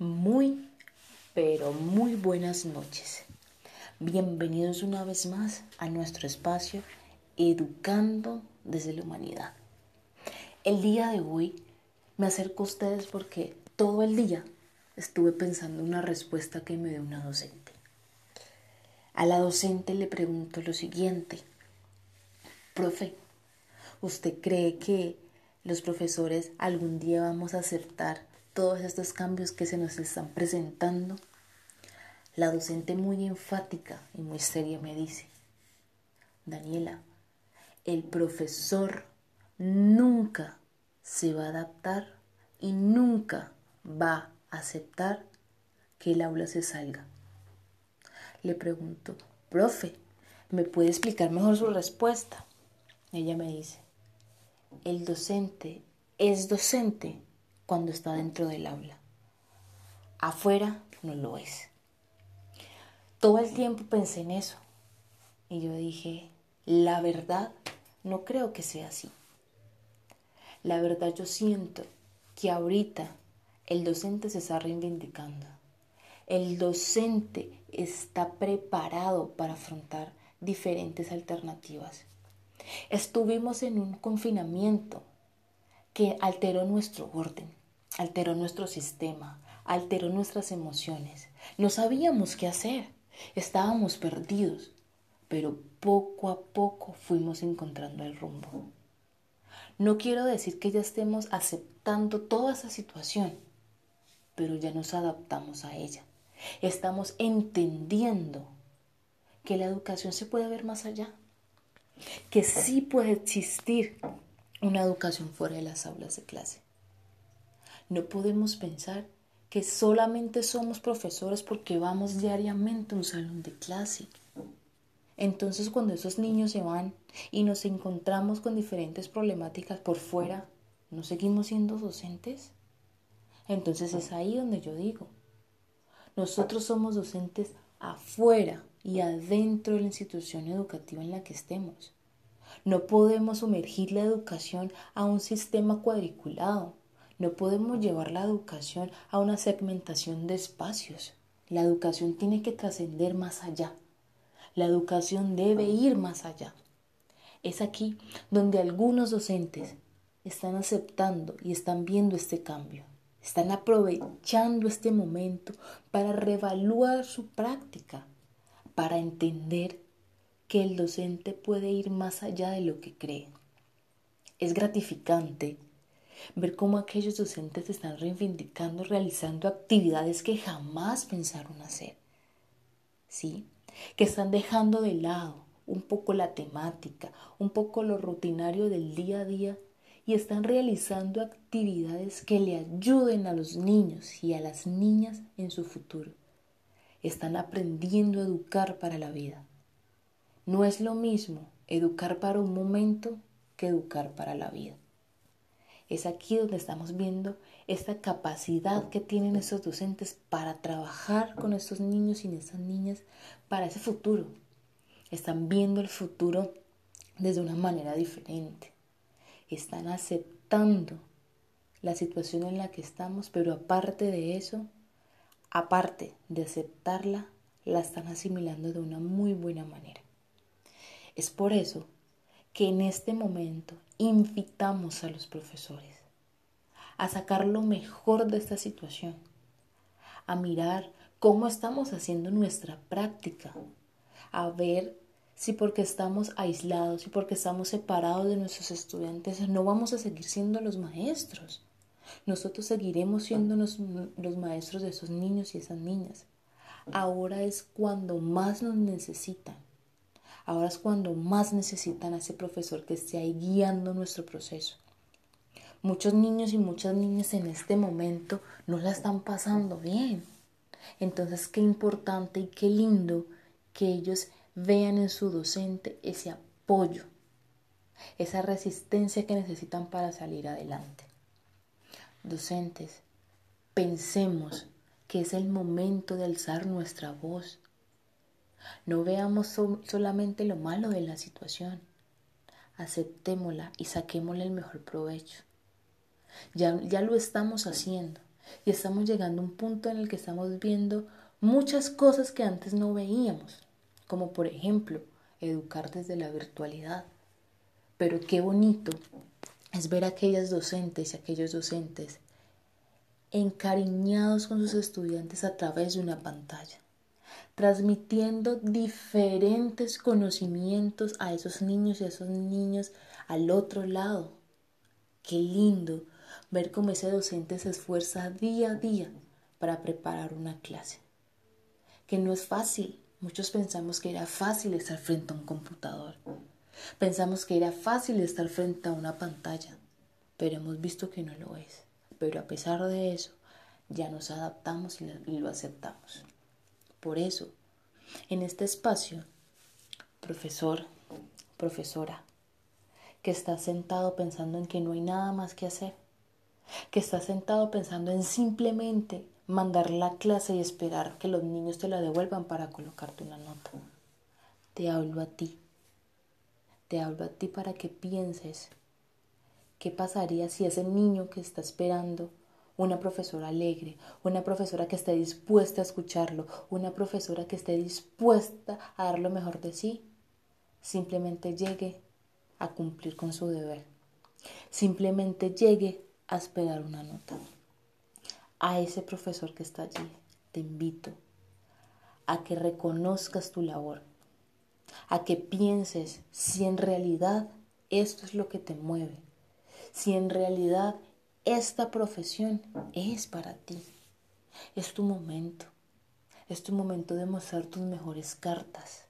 Muy, pero muy buenas noches. Bienvenidos una vez más a nuestro espacio Educando desde la Humanidad. El día de hoy me acerco a ustedes porque todo el día estuve pensando una respuesta que me dio una docente. A la docente le pregunto lo siguiente, profe, ¿usted cree que los profesores algún día vamos a aceptar todos estos cambios que se nos están presentando, la docente muy enfática y muy seria me dice, Daniela, el profesor nunca se va a adaptar y nunca va a aceptar que el aula se salga. Le pregunto, profe, ¿me puede explicar mejor su respuesta? Ella me dice, el docente es docente cuando está dentro del aula. Afuera no lo es. Todo el tiempo pensé en eso y yo dije, la verdad no creo que sea así. La verdad yo siento que ahorita el docente se está reivindicando. El docente está preparado para afrontar diferentes alternativas. Estuvimos en un confinamiento que alteró nuestro orden alteró nuestro sistema, alteró nuestras emociones. No sabíamos qué hacer, estábamos perdidos, pero poco a poco fuimos encontrando el rumbo. No quiero decir que ya estemos aceptando toda esa situación, pero ya nos adaptamos a ella. Estamos entendiendo que la educación se puede ver más allá, que sí puede existir una educación fuera de las aulas de clase. No podemos pensar que solamente somos profesores porque vamos diariamente a un salón de clase. Entonces cuando esos niños se van y nos encontramos con diferentes problemáticas por fuera, ¿no seguimos siendo docentes? Entonces es ahí donde yo digo, nosotros somos docentes afuera y adentro de la institución educativa en la que estemos. No podemos sumergir la educación a un sistema cuadriculado no podemos llevar la educación a una segmentación de espacios. La educación tiene que trascender más allá. La educación debe ir más allá. Es aquí donde algunos docentes están aceptando y están viendo este cambio. Están aprovechando este momento para reevaluar su práctica, para entender que el docente puede ir más allá de lo que cree. Es gratificante ver cómo aquellos docentes están reivindicando, realizando actividades que jamás pensaron hacer. ¿Sí? Que están dejando de lado un poco la temática, un poco lo rutinario del día a día y están realizando actividades que le ayuden a los niños y a las niñas en su futuro. Están aprendiendo a educar para la vida. No es lo mismo educar para un momento que educar para la vida. Es aquí donde estamos viendo esta capacidad que tienen esos docentes para trabajar con estos niños y esas niñas para ese futuro. Están viendo el futuro desde una manera diferente. Están aceptando la situación en la que estamos, pero aparte de eso, aparte de aceptarla, la están asimilando de una muy buena manera. Es por eso que en este momento invitamos a los profesores a sacar lo mejor de esta situación, a mirar cómo estamos haciendo nuestra práctica, a ver si porque estamos aislados y porque estamos separados de nuestros estudiantes no vamos a seguir siendo los maestros. Nosotros seguiremos siendo los, los maestros de esos niños y esas niñas. Ahora es cuando más nos necesitan. Ahora es cuando más necesitan a ese profesor que esté ahí guiando nuestro proceso. Muchos niños y muchas niñas en este momento no la están pasando bien. Entonces, qué importante y qué lindo que ellos vean en su docente ese apoyo, esa resistencia que necesitan para salir adelante. Docentes, pensemos que es el momento de alzar nuestra voz, no veamos solamente lo malo de la situación, aceptémosla y saquémosle el mejor provecho. Ya, ya lo estamos haciendo. y estamos llegando a un punto en el que estamos viendo muchas cosas que antes no veíamos, como por ejemplo educar desde la virtualidad. Pero qué bonito es ver a aquellas docentes y aquellos docentes encariñados con sus estudiantes a través de una pantalla, transmitiendo diferentes conocimientos a esos niños y a esos niños al otro lado. Qué lindo ver cómo ese docente se esfuerza día a día para preparar una clase. Que no es fácil. Muchos pensamos que era fácil estar frente a un computador. Pensamos que era fácil estar frente a una pantalla, pero hemos visto que no lo es. Pero a pesar de eso, ya nos adaptamos y lo aceptamos. Por eso, en este espacio, profesor, profesora, que está sentado pensando en que no hay nada más que hacer, que está sentado pensando en simplemente mandar la clase y esperar que los niños te la devuelvan para colocarte una nota. Te hablo a ti. Te hablo a ti para que pienses qué pasaría si ese niño que está esperando una profesora alegre, una profesora que esté dispuesta a escucharlo, una profesora que esté dispuesta a dar lo mejor de sí, simplemente llegue a cumplir con su deber. Simplemente llegue a esperar una nota. A ese profesor que está allí, te invito a que reconozcas tu labor, a que pienses si en realidad esto es lo que te mueve, si en realidad esta profesión es para ti. Es tu momento. Es tu momento de mostrar tus mejores cartas.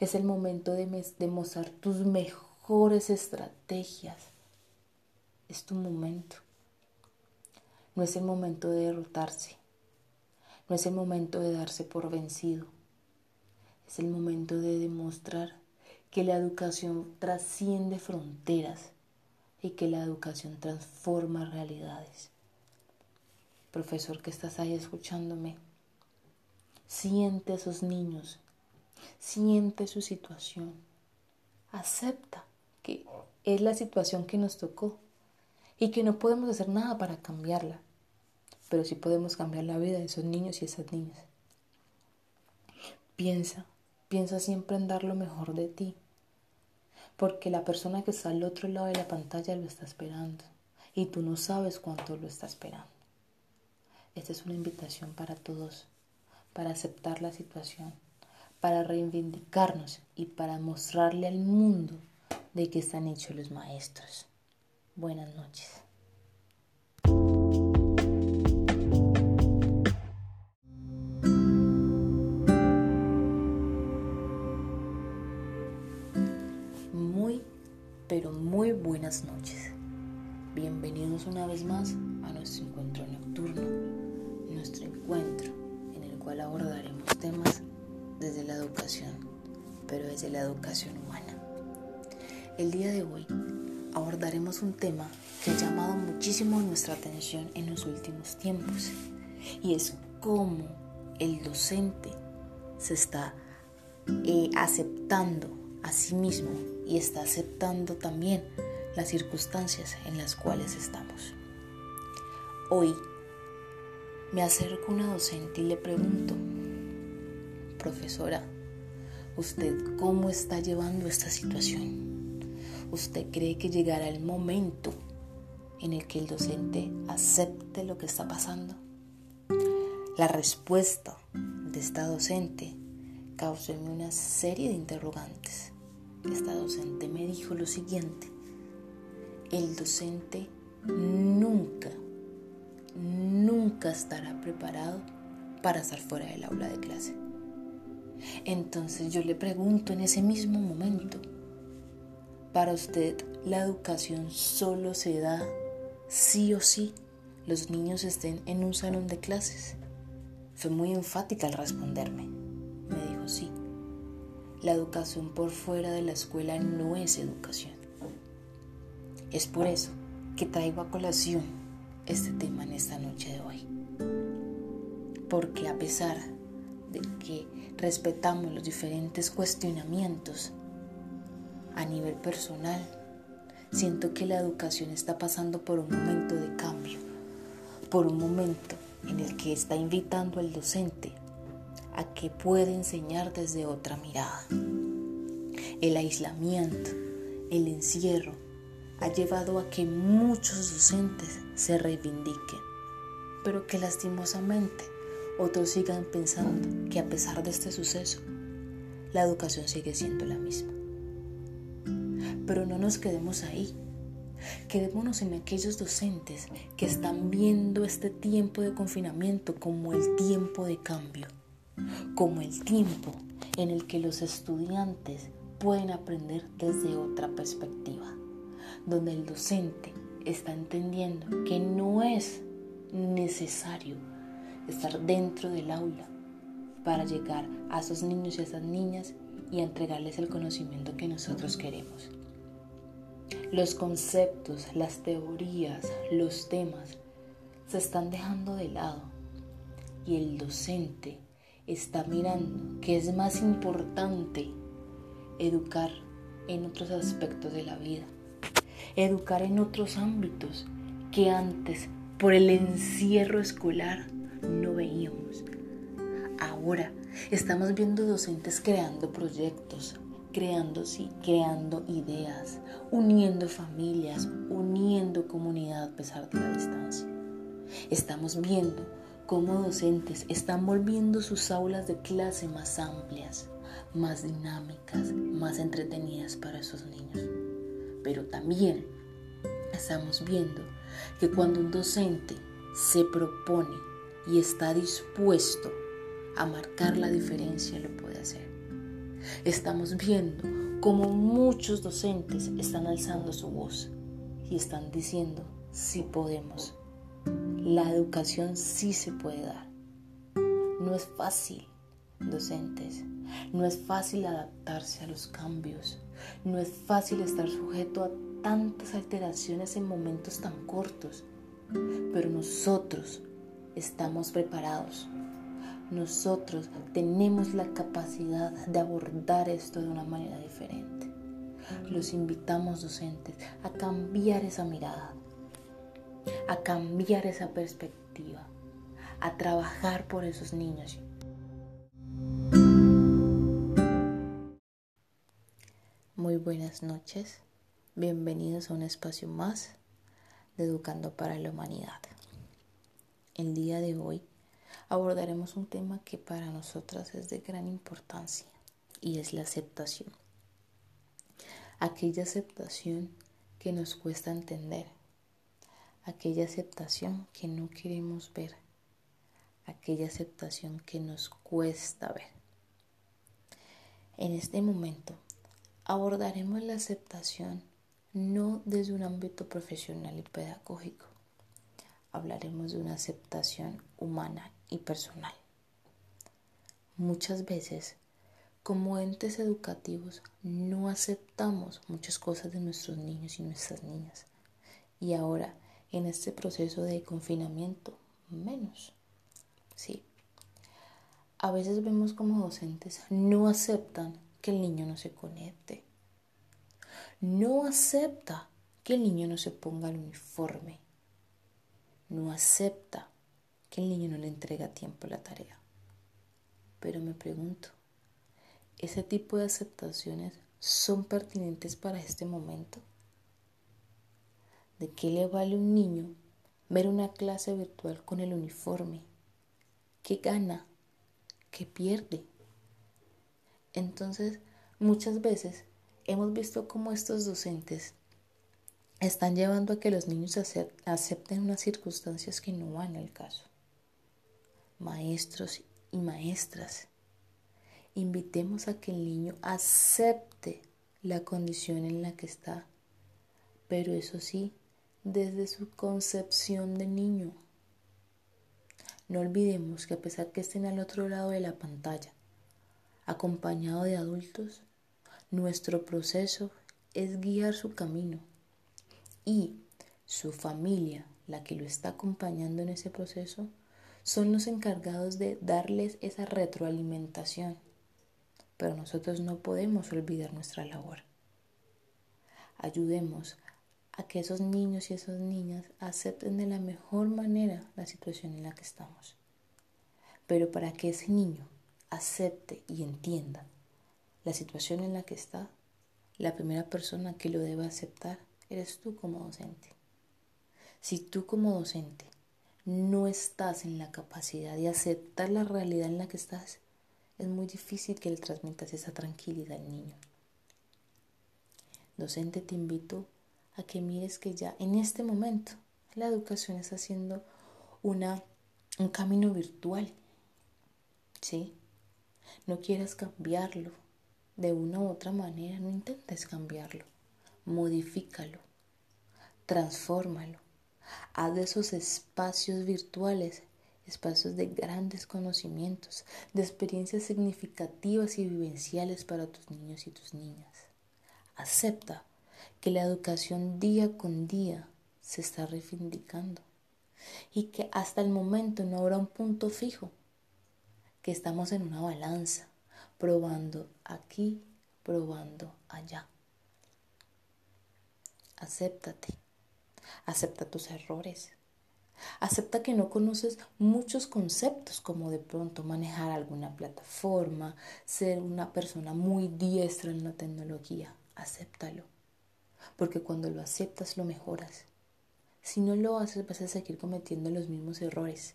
Es el momento de, de mostrar tus mejores estrategias. Es tu momento. No es el momento de derrotarse. No es el momento de darse por vencido. Es el momento de demostrar que la educación trasciende fronteras y que la educación transforma realidades. Profesor que estás ahí escuchándome, siente a esos niños, siente su situación, acepta que es la situación que nos tocó y que no podemos hacer nada para cambiarla, pero sí podemos cambiar la vida de esos niños y esas niñas. Piensa, piensa siempre en dar lo mejor de ti, porque la persona que está al otro lado de la pantalla lo está esperando y tú no sabes cuánto lo está esperando. Esta es una invitación para todos, para aceptar la situación, para reivindicarnos y para mostrarle al mundo de qué están hechos los maestros. Buenas noches. Buenas noches. Bienvenidos una vez más a nuestro encuentro nocturno, nuestro encuentro en el cual abordaremos temas desde la educación, pero desde la educación humana. El día de hoy abordaremos un tema que ha llamado muchísimo nuestra atención en los últimos tiempos y es cómo el docente se está eh, aceptando a sí mismo y está aceptando también las circunstancias en las cuales estamos. Hoy me acerco a una docente y le pregunto, profesora, ¿usted cómo está llevando esta situación? ¿Usted cree que llegará el momento en el que el docente acepte lo que está pasando? La respuesta de esta docente causó en mí una serie de interrogantes. Esta docente me dijo lo siguiente. El docente nunca, nunca estará preparado para estar fuera del aula de clase. Entonces yo le pregunto en ese mismo momento, para usted, la educación solo se da sí o sí los niños estén en un salón de clases. Fue muy enfática al responderme. Me dijo sí. La educación por fuera de la escuela no es educación. Es por eso que traigo a colación este tema en esta noche de hoy. Porque a pesar de que respetamos los diferentes cuestionamientos a nivel personal, siento que la educación está pasando por un momento de cambio, por un momento en el que está invitando al docente a que pueda enseñar desde otra mirada. El aislamiento, el encierro, ha llevado a que muchos docentes se reivindiquen, pero que lastimosamente otros sigan pensando que a pesar de este suceso, la educación sigue siendo la misma. Pero no nos quedemos ahí. Quedémonos en aquellos docentes que están viendo este tiempo de confinamiento como el tiempo de cambio, como el tiempo en el que los estudiantes pueden aprender desde otra perspectiva, donde el docente está entendiendo que no es necesario estar dentro del aula para llegar a esos niños y a esas niñas y entregarles el conocimiento que nosotros queremos. Los conceptos, las teorías, los temas se están dejando de lado y el docente está mirando que es más importante educar en otros aspectos de la vida, educar en otros ámbitos que antes por el encierro escolar no veíamos. Ahora estamos viendo docentes creando proyectos, creando, sí, creando ideas, uniendo familias, uniendo comunidad a pesar de la distancia. Estamos viendo cómo docentes están volviendo sus aulas de clase más amplias, más dinámicas, más entretenidas para esos niños. Pero también estamos viendo que cuando un docente se propone y está dispuesto a marcar la diferencia, lo puede hacer. Estamos viendo cómo muchos docentes están alzando su voz y están diciendo, sí podemos. La educación sí se puede dar. No es fácil, docentes. No es fácil adaptarse a los cambios. No es fácil estar sujeto a tantas alteraciones en momentos tan cortos. Pero nosotros estamos preparados. Nosotros tenemos la capacidad de abordar esto de una manera diferente. Los invitamos docentes a cambiar esa mirada, a cambiar esa perspectiva, a trabajar por esos niños. Muy buenas noches, bienvenidos a un espacio más de Educando para la Humanidad. El día de hoy abordaremos un tema que para nosotras es de gran importancia y es la aceptación. Aquella aceptación que nos cuesta entender, aquella aceptación que no queremos ver, aquella aceptación que nos cuesta ver. En este momento abordaremos la aceptación no desde un ámbito profesional y pedagógico, hablaremos de una aceptación humana y personal. Muchas veces, como entes educativos, no aceptamos muchas cosas de nuestros niños y nuestras niñas. Y ahora, en este proceso de confinamiento, menos. Sí. A veces vemos como docentes no aceptan que el niño no se conecte. No acepta que el niño no se ponga el uniforme no acepta que el niño no le entrega a tiempo la tarea. Pero me pregunto, ¿ese tipo de aceptaciones son pertinentes para este momento? ¿De qué le vale a un niño ver una clase virtual con el uniforme? ¿Qué gana? ¿Qué pierde? Entonces, muchas veces hemos visto cómo estos docentes están llevando a que los niños acepten unas circunstancias que no van al caso. Maestros y maestras, invitemos a que el niño acepte la condición en la que está, pero eso sí, desde su concepción de niño. No olvidemos que a pesar que estén al otro lado de la pantalla, acompañado de adultos, nuestro proceso es guiar su camino y su familia, la que lo está acompañando en ese proceso, son los encargados de darles esa retroalimentación. Pero nosotros no podemos olvidar nuestra labor. Ayudemos a que esos niños y esas niñas acepten de la mejor manera la situación en la que estamos. Pero para que ese niño acepte y entienda la situación en la que está, la primera persona que lo debe aceptar eres tú como docente. Si tú como docente no estás en la capacidad de aceptar la realidad en la que estás, es muy difícil que le transmitas esa tranquilidad al niño. Docente, te invito a que mires que ya en este momento la educación está haciendo una, un camino virtual. ¿Sí? No quieras cambiarlo de una u otra manera, no intentes cambiarlo. Modifícalo, transfórmalo. Haz de esos espacios virtuales espacios de grandes conocimientos, de experiencias significativas y vivenciales para tus niños y tus niñas. Acepta que la educación día con día se está reivindicando y que hasta el momento no habrá un punto fijo, que estamos en una balanza, probando aquí, probando allá. Acéptate, acepta tus errores, Acepta que no conoces muchos conceptos como de pronto manejar alguna plataforma, ser una persona muy diestra en la tecnología. Acéptalo. Porque cuando lo aceptas lo mejoras. Si no lo haces vas a seguir cometiendo los mismos errores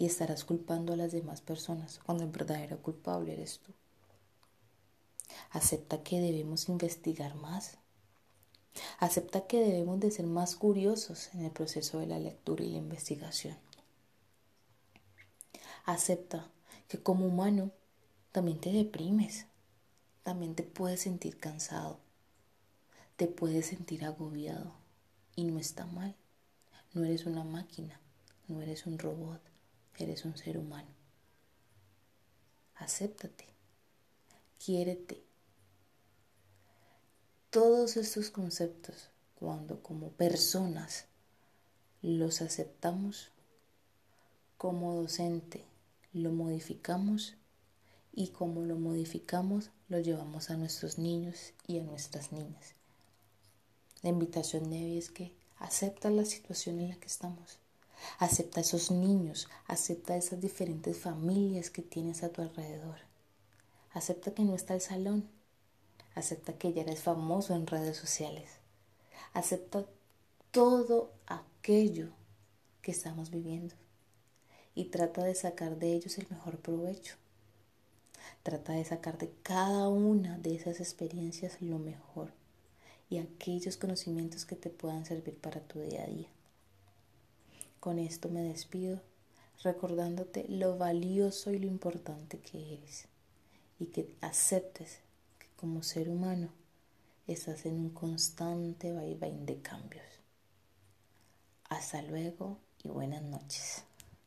y estarás culpando a las demás personas cuando el verdadero culpable eres tú. Acepta que debemos investigar más, Acepta que debemos de ser más curiosos en el proceso de la lectura y la investigación. Acepta que como humano también te deprimes, también te puedes sentir cansado, te puedes sentir agobiado y no está mal. No eres una máquina, no eres un robot, eres un ser humano. Acéptate, quiérete todos estos conceptos, cuando como personas los aceptamos, como docente lo modificamos y como lo modificamos lo llevamos a nuestros niños y a nuestras niñas. La invitación de hoy es que acepta la situación en la que estamos. Acepta a esos niños, acepta a esas diferentes familias que tienes a tu alrededor. Acepta que no está el salón, Acepta que ya eres famoso en redes sociales. Acepta todo aquello que estamos viviendo y trata de sacar de ellos el mejor provecho. Trata de sacar de cada una de esas experiencias lo mejor y aquellos conocimientos que te puedan servir para tu día a día. Con esto me despido recordándote lo valioso y lo importante que eres y que aceptes como ser humano estás en un constante vaivén de cambios. Hasta luego y buenas noches.